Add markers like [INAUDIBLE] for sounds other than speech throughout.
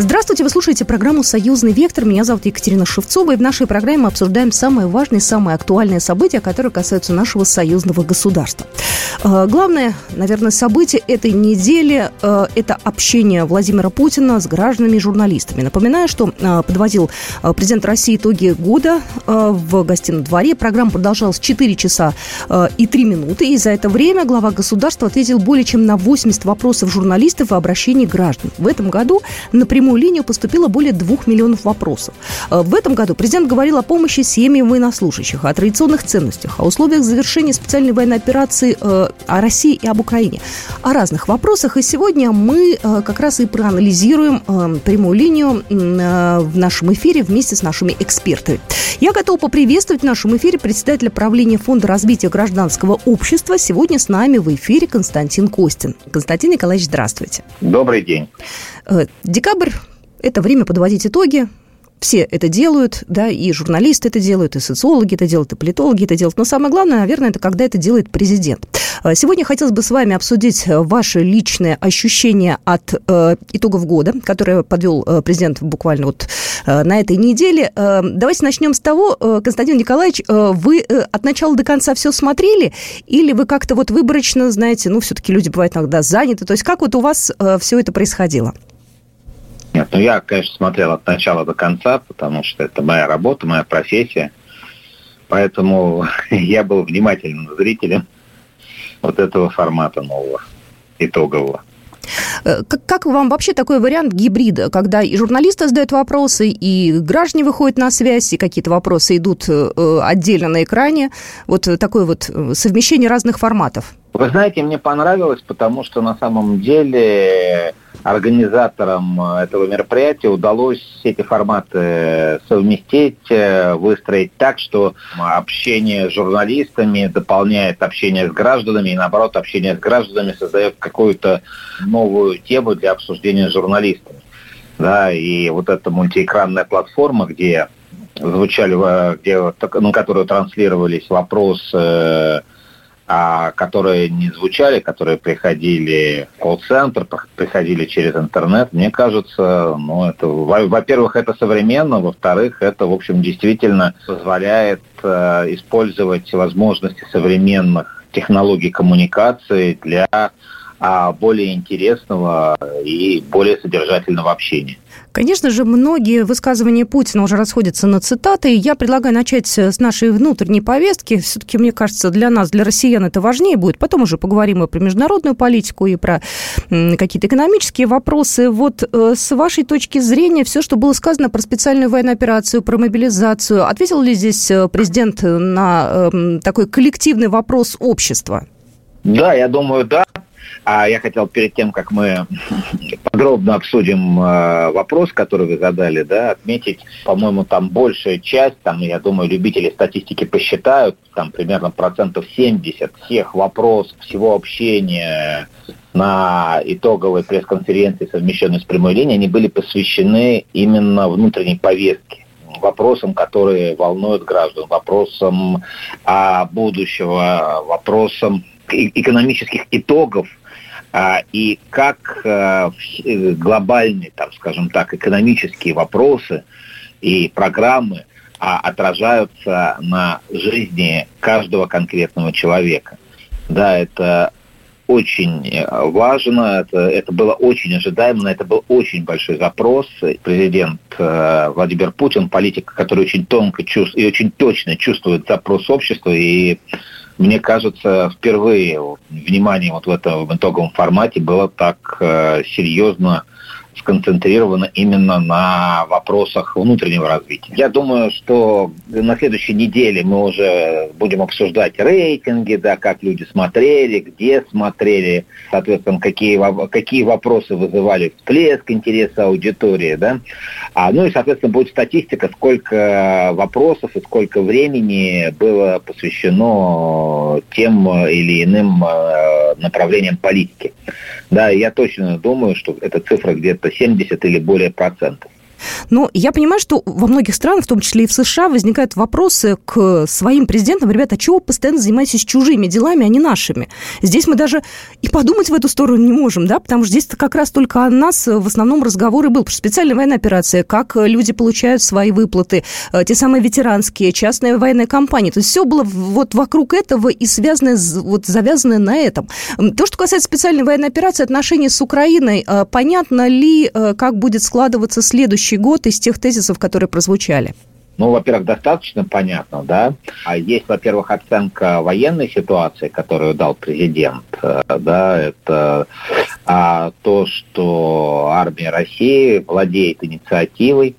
Здравствуйте, вы слушаете программу «Союзный вектор». Меня зовут Екатерина Шевцова, и в нашей программе мы обсуждаем самые важные, самые актуальные события, которые касаются нашего союзного государства. Э, главное, наверное, событие этой недели э, – это общение Владимира Путина с гражданами и журналистами. Напоминаю, что э, подводил президент России итоги года в гостином дворе. Программа продолжалась 4 часа и 3 минуты, и за это время глава государства ответил более чем на 80 вопросов журналистов и обращений граждан. В этом году напрямую прямую линию поступило более двух миллионов вопросов. Э, в этом году президент говорил о помощи семьям военнослужащих, о традиционных ценностях, о условиях завершения специальной военной операции э, о России и об Украине, о разных вопросах. И сегодня мы э, как раз и проанализируем прямую линию в нашем эфире вместе с нашими экспертами. Я готова поприветствовать в нашем эфире председателя правления Фонда развития гражданского общества. Сегодня с нами в эфире Константин Костин. Константин Николаевич, здравствуйте. Добрый день. Декабрь это время подводить итоги. Все это делают, да, и журналисты это делают, и социологи это делают, и политологи это делают. Но самое главное, наверное, это когда это делает президент. А, сегодня хотелось бы с вами обсудить ваши личные ощущения от э, итогов года, которые подвел э, президент буквально вот э, на этой неделе. Э, давайте начнем с того, э, Константин Николаевич, э, вы э, от начала до конца все смотрели, или вы как-то вот выборочно, знаете, ну, все-таки люди бывают иногда заняты, то есть как вот у вас э, все это происходило? Нет, ну я, конечно, смотрел от начала до конца, потому что это моя работа, моя профессия. Поэтому [LAUGHS] я был внимательным зрителем вот этого формата нового, итогового. Э, как, как вам вообще такой вариант гибрида, когда и журналисты задают вопросы, и граждане выходят на связь, и какие-то вопросы идут э, отдельно на экране? Вот такое вот э, совмещение разных форматов. Вы знаете, мне понравилось, потому что на самом деле организаторам этого мероприятия удалось эти форматы совместить, выстроить так, что общение с журналистами дополняет общение с гражданами, и наоборот, общение с гражданами создает какую-то новую тему для обсуждения с журналистами. Да, и вот эта мультиэкранная платформа, где звучали, где, на которую транслировались вопросы которые не звучали, которые приходили в колл-центр, приходили через интернет, мне кажется, ну, это, во-первых, это современно, во-вторых, это, в общем, действительно позволяет э, использовать возможности современных технологий коммуникации для а, более интересного и более содержательного общения. Конечно же, многие высказывания Путина уже расходятся на цитаты. Я предлагаю начать с нашей внутренней повестки. Все-таки, мне кажется, для нас, для россиян это важнее будет. Потом уже поговорим и про международную политику, и про какие-то экономические вопросы. Вот э, с вашей точки зрения, все, что было сказано про специальную военную операцию, про мобилизацию, ответил ли здесь э, президент на эм, такой коллективный вопрос общества? Да, я думаю, да. А я хотел перед тем, как мы подробно обсудим э, вопрос, который вы задали, да, отметить, по-моему, там большая часть, там, я думаю, любители статистики посчитают, там примерно процентов 70 всех вопросов, всего общения на итоговой пресс-конференции, совмещенной с прямой линией, они были посвящены именно внутренней повестке вопросам, которые волнуют граждан, вопросам а, будущего, вопросам экономических итогов и как а, глобальные, там, скажем так, экономические вопросы и программы а, отражаются на жизни каждого конкретного человека. Да, это очень э, важно, это, это было очень ожидаемо, это был очень большой запрос. Президент э, Владимир Путин, политик, который очень тонко чувств, и очень точно чувствует запрос общества и мне кажется, впервые внимание вот в этом итоговом формате было так э, серьезно сконцентрировано именно на вопросах внутреннего развития. Я думаю, что на следующей неделе мы уже будем обсуждать рейтинги, да, как люди смотрели, где смотрели, соответственно, какие, какие вопросы вызывали всплеск интереса аудитории, да. А, ну и, соответственно, будет статистика, сколько вопросов и сколько времени было посвящено тем или иным э, направлениям политики. Да, я точно думаю, что эта цифра где-то 70 или более процентов. Но я понимаю, что во многих странах, в том числе и в США, возникают вопросы к своим президентам. Ребята, а чего вы постоянно занимаетесь чужими делами, а не нашими? Здесь мы даже и подумать в эту сторону не можем, да, потому что здесь как раз только о нас в основном разговоры был. Потому что специальная военная операция, как люди получают свои выплаты, э, те самые ветеранские, частные военные компании. То есть все было вот вокруг этого и связанное, вот завязанное на этом. То, что касается специальной военной операции, отношения с Украиной, э, понятно ли, э, как будет складываться следующий год из тех тезисов, которые прозвучали? Ну, во-первых, достаточно понятно, да. А есть, во-первых, оценка военной ситуации, которую дал президент, э, да, это а, то, что армия России владеет инициативой,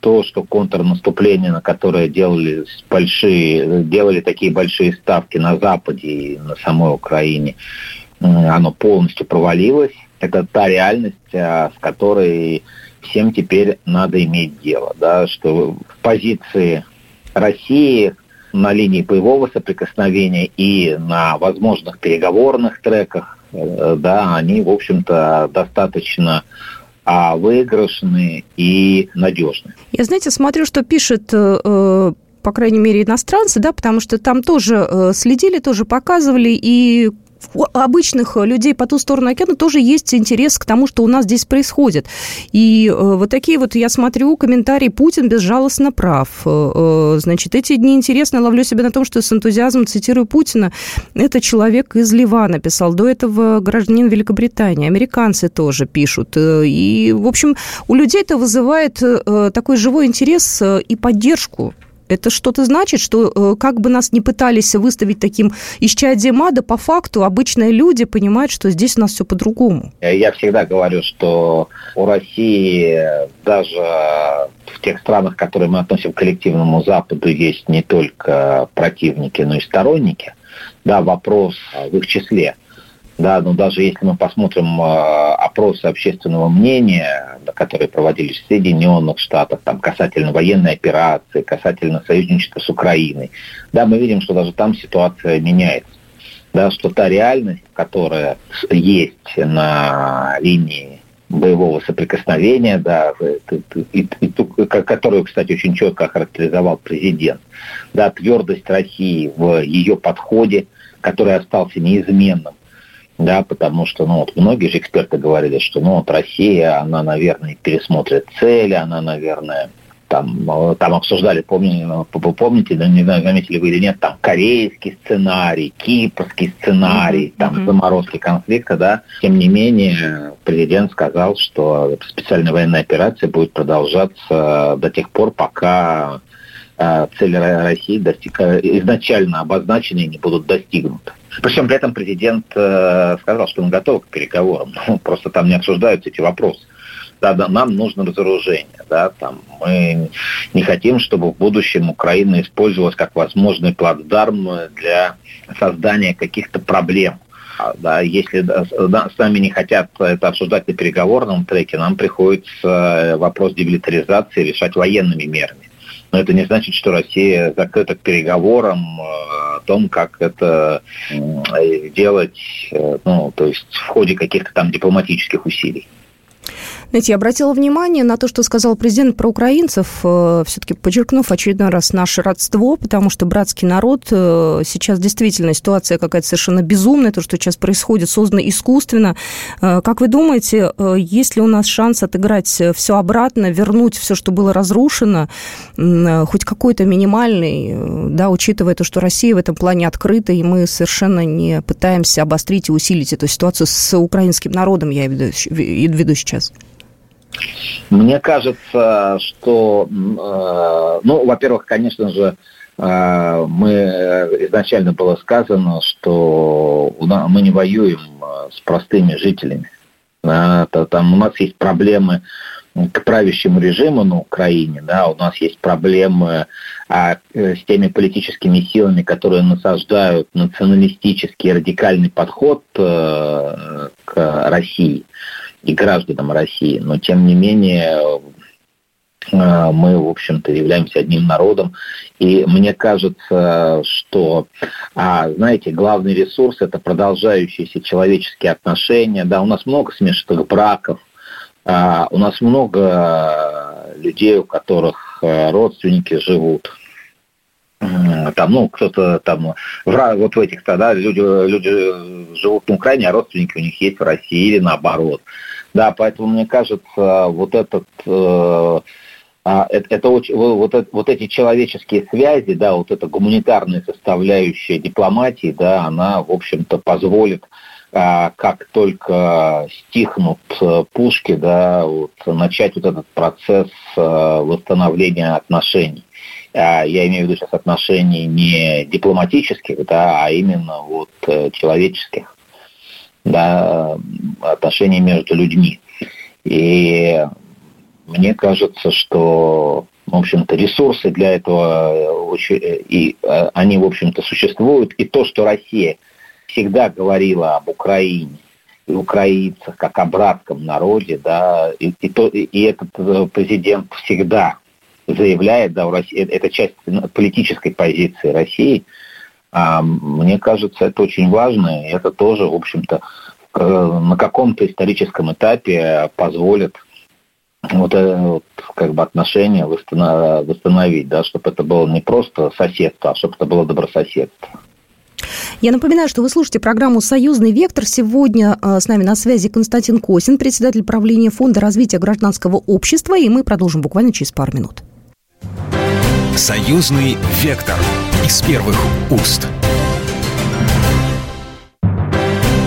то, что контрнаступление, на которое делали большие, делали такие большие ставки на Западе и на самой Украине, оно полностью провалилось. Это та реальность, а, с которой всем теперь надо иметь дело, да, что позиции России на линии боевого соприкосновения и на возможных переговорных треках, э, да, они, в общем-то, достаточно а, выигрышные и надежные. Я, знаете, смотрю, что пишет э, э, по крайней мере, иностранцы, да, потому что там тоже следили, тоже показывали, и обычных людей по ту сторону океана тоже есть интерес к тому, что у нас здесь происходит. И э, вот такие вот, я смотрю, комментарии «Путин безжалостно прав». Э, э, значит, эти дни интересно, ловлю себя на том, что с энтузиазмом цитирую Путина. Это человек из Ливана писал. До этого гражданин Великобритании. Американцы тоже пишут. И, в общем, у людей это вызывает такой живой интерес и поддержку это что-то значит, что э, как бы нас не пытались выставить таким исчадием ада, по факту обычные люди понимают, что здесь у нас все по-другому. Я всегда говорю, что у России даже в тех странах, которые мы относим к коллективному Западу, есть не только противники, но и сторонники. Да, вопрос в их числе. Да, но даже если мы посмотрим э, опросы общественного мнения, которые проводились в Соединенных Штатах, там, касательно военной операции, касательно союзничества с Украиной, да, мы видим, что даже там ситуация меняется. Да, что та реальность, которая есть на линии боевого соприкосновения, да, и, и, и, которую, кстати, очень четко охарактеризовал президент, да, твердость России в ее подходе, который остался неизменным да, потому что, ну, вот многие же эксперты говорили, что, ну, вот Россия, она, наверное, пересмотрит цели, она, наверное, там, э, там обсуждали, помните, ну, помните, не знаю, заметили вы или нет, там корейский сценарий, кипрский сценарий, mm-hmm. там заморозки конфликта, да. Тем не менее, президент сказал, что специальная военная операция будет продолжаться до тех пор, пока э, цели России достиг... изначально обозначенные не будут достигнуты. Причем при этом президент э, сказал, что он готов к переговорам. [LAUGHS] Ну, просто там не обсуждаются эти вопросы. Да, да, нам нужно разоружение. Да, там, мы не хотим, чтобы в будущем Украина использовалась как возможный плацдарм для создания каких-то проблем. А, да, если да, с нами не хотят это обсуждать на переговорном треке, нам приходится э, вопрос демилитаризации решать военными мерами. Но это не значит, что Россия закрыта к переговорам э, о том, как это делать, э, ну, то есть в ходе каких-то там дипломатических усилий. Знаете, я обратила внимание на то, что сказал президент про украинцев, э, все-таки подчеркнув очередной раз наше родство, потому что братский народ э, сейчас действительно ситуация какая-то совершенно безумная, то, что сейчас происходит, создано искусственно. Э, как вы думаете, есть ли у нас шанс отыграть все обратно, вернуть все, что было разрушено, хоть какой-то минимальный, да, учитывая то, что Россия в этом плане открыта, и мы совершенно не пытаемся обострить и усилить эту ситуацию с украинским народом, я веду, веду сейчас? Мне кажется, что, э, ну, во-первых, конечно же, э, мы изначально было сказано, что мы не воюем э, с простыми жителями. Там у нас есть проблемы к правящему режиму на Украине, да, у нас есть проблемы а, с теми политическими силами, которые насаждают националистический радикальный подход к России и гражданам России, но тем не менее э, мы, в общем-то, являемся одним народом. И мне кажется, что, а, знаете, главный ресурс – это продолжающиеся человеческие отношения. Да, у нас много смешанных браков, а, у нас много людей, у которых родственники живут там, ну, кто-то там, вот в этих, да, люди, люди живут на Украине, а родственники у них есть в России или наоборот. Да, поэтому мне кажется, вот этот э, а, это, очень, вот, вот, эти человеческие связи, да, вот эта гуманитарная составляющая дипломатии, да, она, в общем-то, позволит, а, как только стихнут э, пушки, да, вот, начать вот этот процесс э, восстановления отношений. А, я имею в виду сейчас отношений не дипломатических, да, а именно вот э, человеческих, да, отношений между людьми. И мне кажется, что, в общем-то, ресурсы для этого э, э, и они, в общем-то, существуют. И то, что Россия всегда говорила об Украине, и украинцах как о братском народе, да, и, и, то, и этот президент всегда заявляет, да, у России, это часть политической позиции России, мне кажется, это очень важно, и это тоже, в общем-то, на каком-то историческом этапе позволит вот, это, вот как бы отношения восстановить, да, чтобы это было не просто соседство, а чтобы это было добрососедство. Я напоминаю, что вы слушаете программу «Союзный вектор». Сегодня а, с нами на связи Константин Косин, председатель правления Фонда развития гражданского общества, и мы продолжим буквально через пару минут. Союзный вектор из первых уст.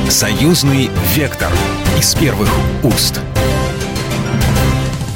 Союзный вектор из первых уст.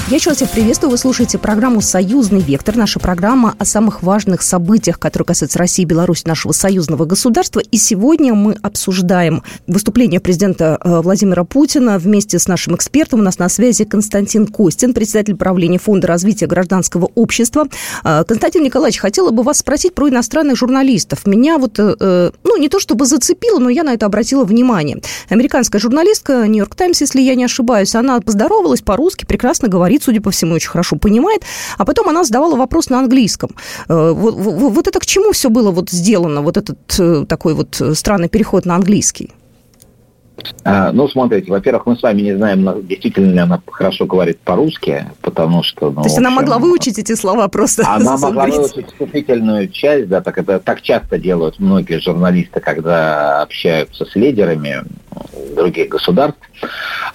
Я еще раз всех приветствую. Вы слушаете программу «Союзный вектор». Наша программа о самых важных событиях, которые касаются России и Беларуси, нашего союзного государства. И сегодня мы обсуждаем выступление президента э, Владимира Путина вместе с нашим экспертом. У нас на связи Константин Костин, председатель правления Фонда развития гражданского общества. Э, Константин Николаевич, хотела бы вас спросить про иностранных журналистов. Меня вот, э, ну, не то чтобы зацепило, но я на это обратила внимание. Американская журналистка «Нью-Йорк Таймс», если я не ошибаюсь, она поздоровалась по-русски, прекрасно говорит говорит, судя по всему, очень хорошо понимает. А потом она задавала вопрос на английском. Э, вот, вот это к чему все было вот сделано, вот этот э, такой вот странный переход на английский? А, ну, смотрите, во-первых, мы с вами не знаем, действительно ли она хорошо говорит по-русски, потому что... Ну, То есть общем, она могла выучить эти слова просто? Она [LAUGHS] могла выучить вступительную часть, да, так это так часто делают многие журналисты, когда общаются с лидерами других государств.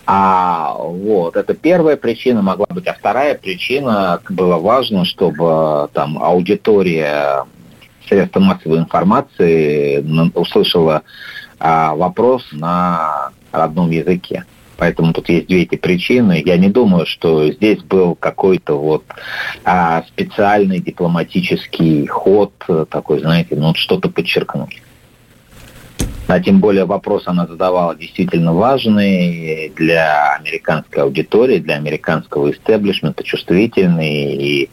А вот, это первая причина могла быть. А вторая причина, было важно, чтобы там аудитория средства массовой информации услышала а, вопрос на родном языке. Поэтому тут есть две эти причины. Я не думаю, что здесь был какой-то вот а, специальный дипломатический ход, такой, знаете, ну что-то подчеркнуть. А тем более вопрос она задавала действительно важный для американской аудитории, для американского истеблишмента, чувствительный. И,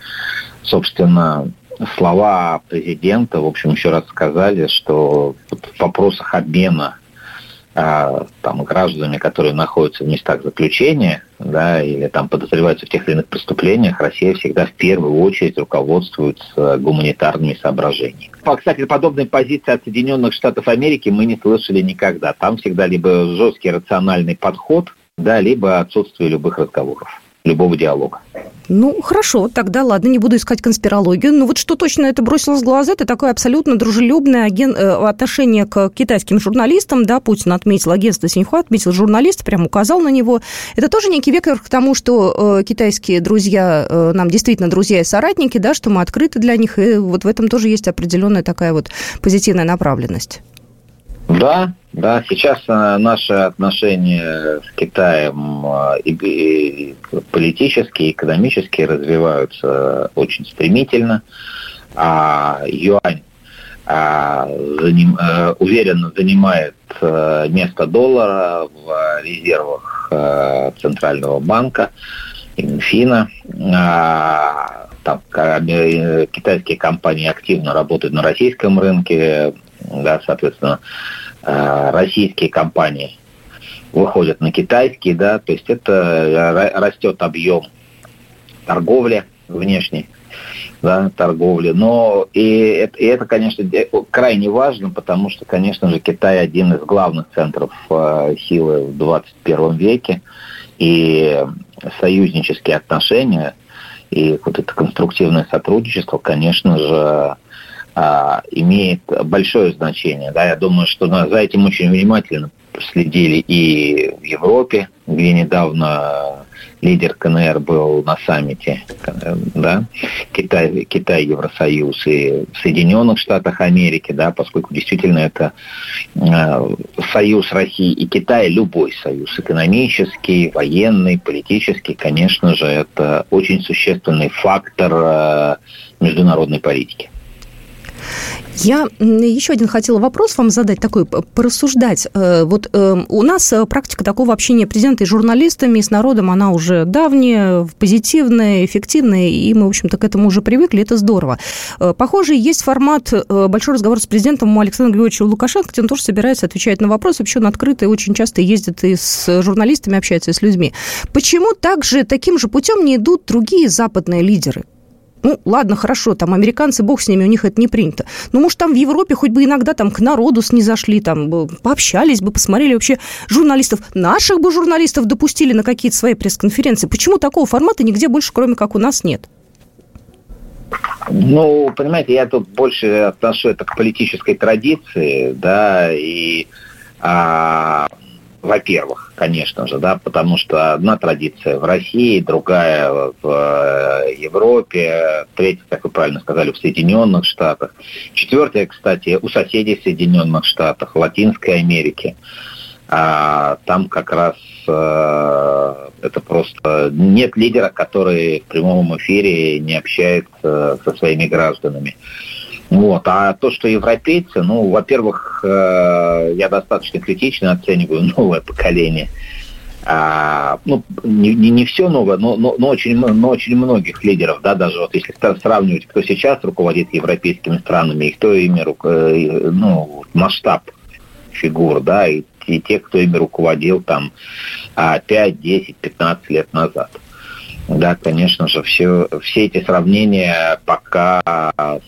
собственно, слова президента, в общем, еще раз сказали, что в вопросах обмена а, там, гражданами, которые находятся в местах заключения, да, или там подозреваются в тех или иных преступлениях, Россия всегда в первую очередь руководствуется гуманитарными соображениями. Кстати, подобной позиции от Соединенных Штатов Америки мы не слышали никогда. Там всегда либо жесткий рациональный подход, да, либо отсутствие любых разговоров любого диалога. Ну, хорошо, тогда ладно, не буду искать конспирологию. Ну, вот что точно это бросилось в глаза, это такое абсолютно дружелюбное аген... Э, отношение к китайским журналистам, да, Путин отметил, агентство Синьхуа отметил журналист, прям указал на него. Это тоже некий вектор к тому, что э, китайские друзья э, нам действительно друзья и соратники, да, что мы открыты для них, и вот в этом тоже есть определенная такая вот позитивная направленность. Да, да, сейчас э, наши отношения с Китаем э, и, политически, и экономически развиваются очень стремительно, а юань а, заним, а, уверенно занимает место доллара в резервах Центрального банка и Минфина. А, там, китайские компании активно работают на российском рынке, да, соответственно, э, российские компании выходят на китайские, да, то есть это растет объем торговли внешней, да, торговли. Но и и это, конечно, крайне важно, потому что, конечно же, Китай один из главных центров э, силы в 21 веке, и союзнические отношения И вот это конструктивное сотрудничество, конечно же, а, имеет большое значение. Да, я думаю, что за этим очень внимательно следили и в Европе, где недавно лидер КНР был на саммите, да, Китай, Китай, Евросоюз и Соединенных Штатах Америки, да, поскольку действительно это э, союз России и Китая, любой союз, экономический, военный, политический, конечно же, это очень существенный фактор э, международной политики. Я еще один хотела вопрос вам задать, такой, порассуждать. Э, вот э, у нас э, практика такого общения президента и журналистами, и с народом, она уже давняя, позитивная, эффективная, и мы, в общем-то, к этому уже привыкли, это здорово. Похоже, есть формат большой разговор с президентом у Александра Григорьевича Лукашенко, где он тоже собирается отвечать на вопросы, вообще он открытый, очень часто ездит и с журналистами общается, и с людьми. Почему также таким же путем не идут другие западные лидеры? Ну, ладно, хорошо, там американцы, бог с ними, у них это не принято. Но, может, там в Европе хоть бы иногда там к народу снизошли, там пообщались бы, посмотрели вообще журналистов. Наших бы журналистов допустили на какие-то свои пресс-конференции. Почему такого формата нигде больше, кроме как у нас, нет? Ну, понимаете, я тут больше отношу это к политической традиции, да, и а, во-первых, конечно же, да, потому что одна традиция в России, другая в э, Европе, третья, как вы правильно сказали, в Соединенных Штатах, четвертая, кстати, у соседей Соединенных Штатах, Латинской Америке. А там как раз э, это просто нет лидера, который в прямом эфире не общается со своими гражданами. Вот. А то, что европейцы, ну, во-первых, э, я достаточно критично оцениваю [LAUGHS] новое поколение. А, ну, не, не, не все новое, но, но, но, очень, но очень многих лидеров, да, даже вот если сравнивать, кто сейчас руководит европейскими странами и кто ими, э, ну, масштаб фигур, да, и, и те, кто ими руководил там 5, 10, 15 лет назад. Да, конечно же, все, все эти сравнения пока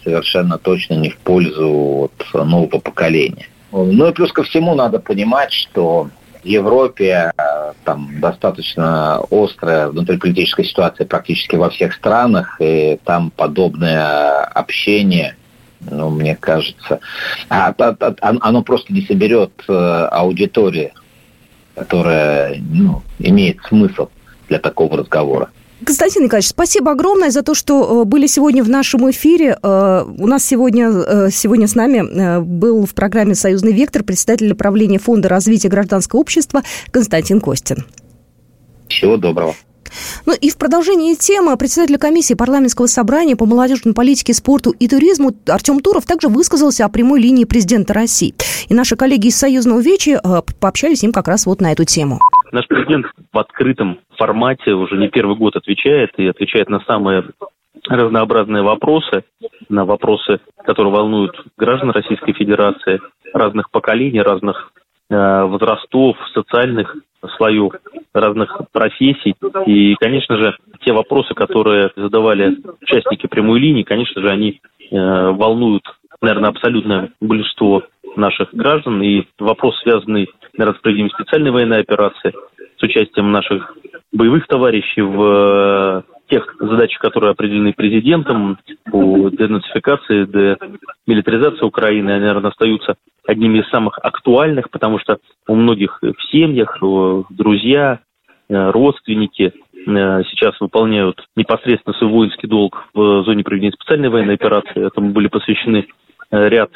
совершенно точно не в пользу вот, нового поколения. Ну и плюс ко всему надо понимать, что в Европе там достаточно острая внутриполитическая ситуация практически во всех странах, и там подобное общение, ну, мне кажется, а, а, а, оно просто не соберет э, аудиторию, которая ну, имеет смысл для такого разговора. Константин Николаевич, спасибо огромное за то, что э, были сегодня в нашем эфире. Э, у нас сегодня, э, сегодня с нами был в программе «Союзный вектор» председатель правления Фонда развития гражданского общества Константин Костин. Всего доброго. Ну и в продолжении темы председатель комиссии парламентского собрания по молодежной политике, спорту и туризму Артем Туров также высказался о прямой линии президента России. И наши коллеги из Союзного Вечи пообщались с ним как раз вот на эту тему. Наш президент в открытом формате уже не первый год отвечает и отвечает на самые разнообразные вопросы, на вопросы, которые волнуют граждан Российской Федерации, разных поколений, разных э, возрастов, социальных слоев, разных профессий. И, конечно же, те вопросы, которые задавали участники прямой линии, конечно же, они э, волнуют, наверное, абсолютное большинство наших граждан. И вопрос, связанный наверное, с проведением специальной военной операции, с участием наших боевых товарищей в э, тех задачах, которые определены президентом по денацификации, демилитаризации Украины, они, наверное, остаются одними из самых актуальных, потому что у многих в семьях друзья, э, родственники э, сейчас выполняют непосредственно свой воинский долг в зоне проведения специальной военной операции. Этому были посвящены ряд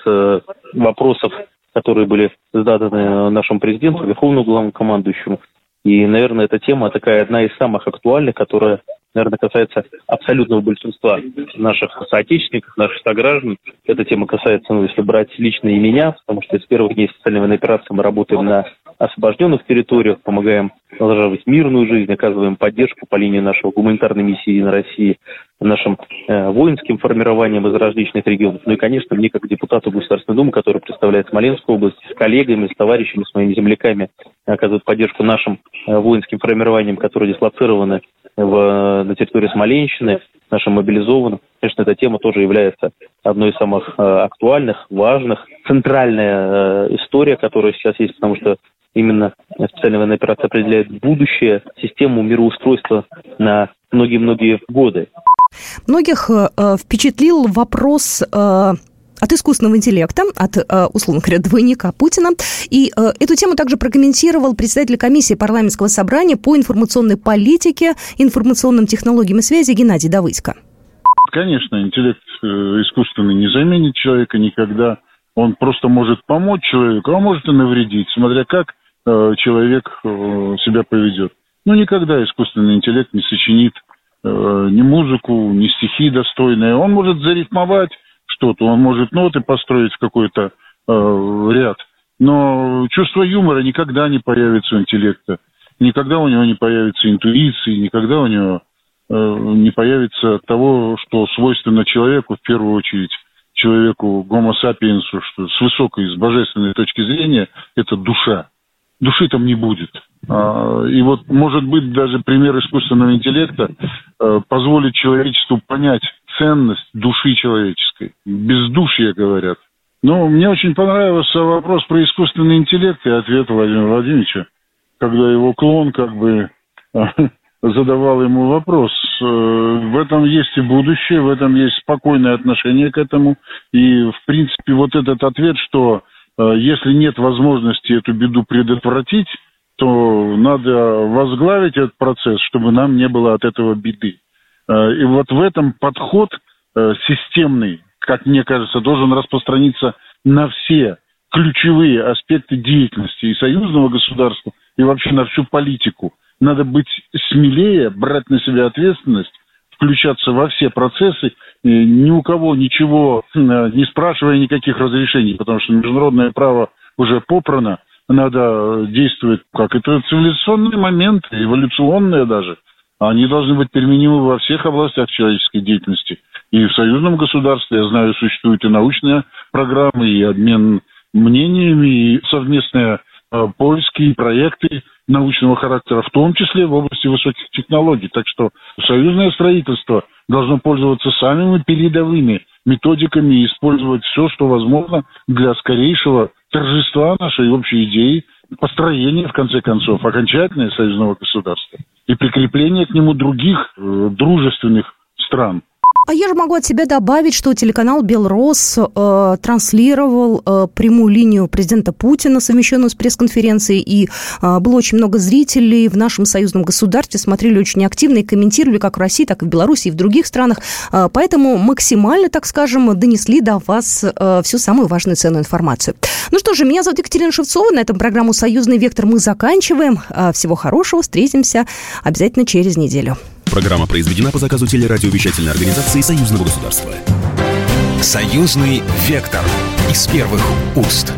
вопросов которые были заданы нашему президенту, верховному главнокомандующему. И, наверное, эта тема такая одна из самых актуальных, которая, наверное, касается абсолютного большинства наших соотечественников, наших сограждан. Эта тема касается, ну, если брать лично и меня, потому что с первых дней специальной военной операции мы работаем на освобожденных территориях, помогаем налаживать мирную жизнь, оказываем поддержку по линии нашего гуманитарной миссии на России, нашим э, воинским формированием из различных регионов. Ну и, конечно, мне, как депутату Государственной Думы, который представляет Смоленскую область, с коллегами, с товарищами, с моими земляками, оказывает поддержку нашим э, воинским формированиям, которые дислоцированы в, на территории Смоленщины, нашим мобилизованным. Конечно, эта тема тоже является одной из самых э, актуальных, важных. Центральная э, история, которая сейчас есть, потому что именно специальная военная операция определяет будущее, систему мироустройства на многие-многие годы. Многих э, впечатлил вопрос э, от искусственного интеллекта, от, э, условно говоря, двойника Путина. И э, эту тему также прокомментировал председатель комиссии парламентского собрания по информационной политике, информационным технологиям и связи Геннадий Давыдько. Конечно, интеллект э, искусственный не заменит человека никогда. Он просто может помочь человеку, а может и навредить, смотря как человек себя поведет. Но никогда искусственный интеллект не сочинит ни музыку, ни стихи достойные. Он может зарифмовать что-то, он может ноты построить в какой-то э, ряд, но чувство юмора никогда не появится у интеллекта, никогда у него не появится интуиции, никогда у него э, не появится того, что свойственно человеку, в первую очередь человеку гомо сапиенсу, что с высокой, с божественной точки зрения, это душа. Души там не будет. А, и вот, может быть, даже пример искусственного интеллекта э, позволит человечеству понять ценность души человеческой. Бездушье, говорят. Ну, мне очень понравился вопрос про искусственный интеллект и ответ Владимира Владимировича, когда его клон как бы [LAUGHS] задавал ему вопрос. Э, в этом есть и будущее, в этом есть спокойное отношение к этому. И, в принципе, вот этот ответ, что э, если нет возможности эту беду предотвратить, то надо возглавить этот процесс, чтобы нам не было от этого беды. Э, и вот в этом подход э, системный, как мне кажется, должен распространиться на все ключевые аспекты деятельности и союзного государства, и вообще на всю политику. Надо быть смелее, брать на себя ответственность, включаться во все процессы, ни у кого ничего э, не спрашивая никаких разрешений, потому что международное право уже попрано, надо действовать как это цивилизационные моменты, эволюционные даже. Они должны быть применимы во всех областях человеческой деятельности. И в союзном государстве, я знаю, существуют и научные программы, и обмен мнениями, и совместные э, поиски, и проекты научного характера, в том числе в области высоких технологий. Так что союзное строительство должно пользоваться самыми передовыми методиками и использовать все, что возможно для скорейшего торжества нашей общей идеи, построения, в конце концов, окончательного союзного государства и прикрепление к нему других э, дружественных стран. А я же могу от себя добавить, что телеканал «Белрос» э, транслировал э, прямую линию президента Путина, совмещенную с пресс-конференцией, и э, было очень много зрителей в нашем союзном государстве, смотрели очень активно и комментировали как в России, так и в Беларуси и в других странах. Э, поэтому максимально, так скажем, донесли до вас э, всю самую важную ценную информацию. Ну что же, меня зовут Екатерина Шевцова, на этом программу «Союзный вектор» мы заканчиваем. Э, всего хорошего, встретимся обязательно через неделю. Программа произведена по заказу телерадиовещательной организации Союзного государства. Союзный вектор из первых уст.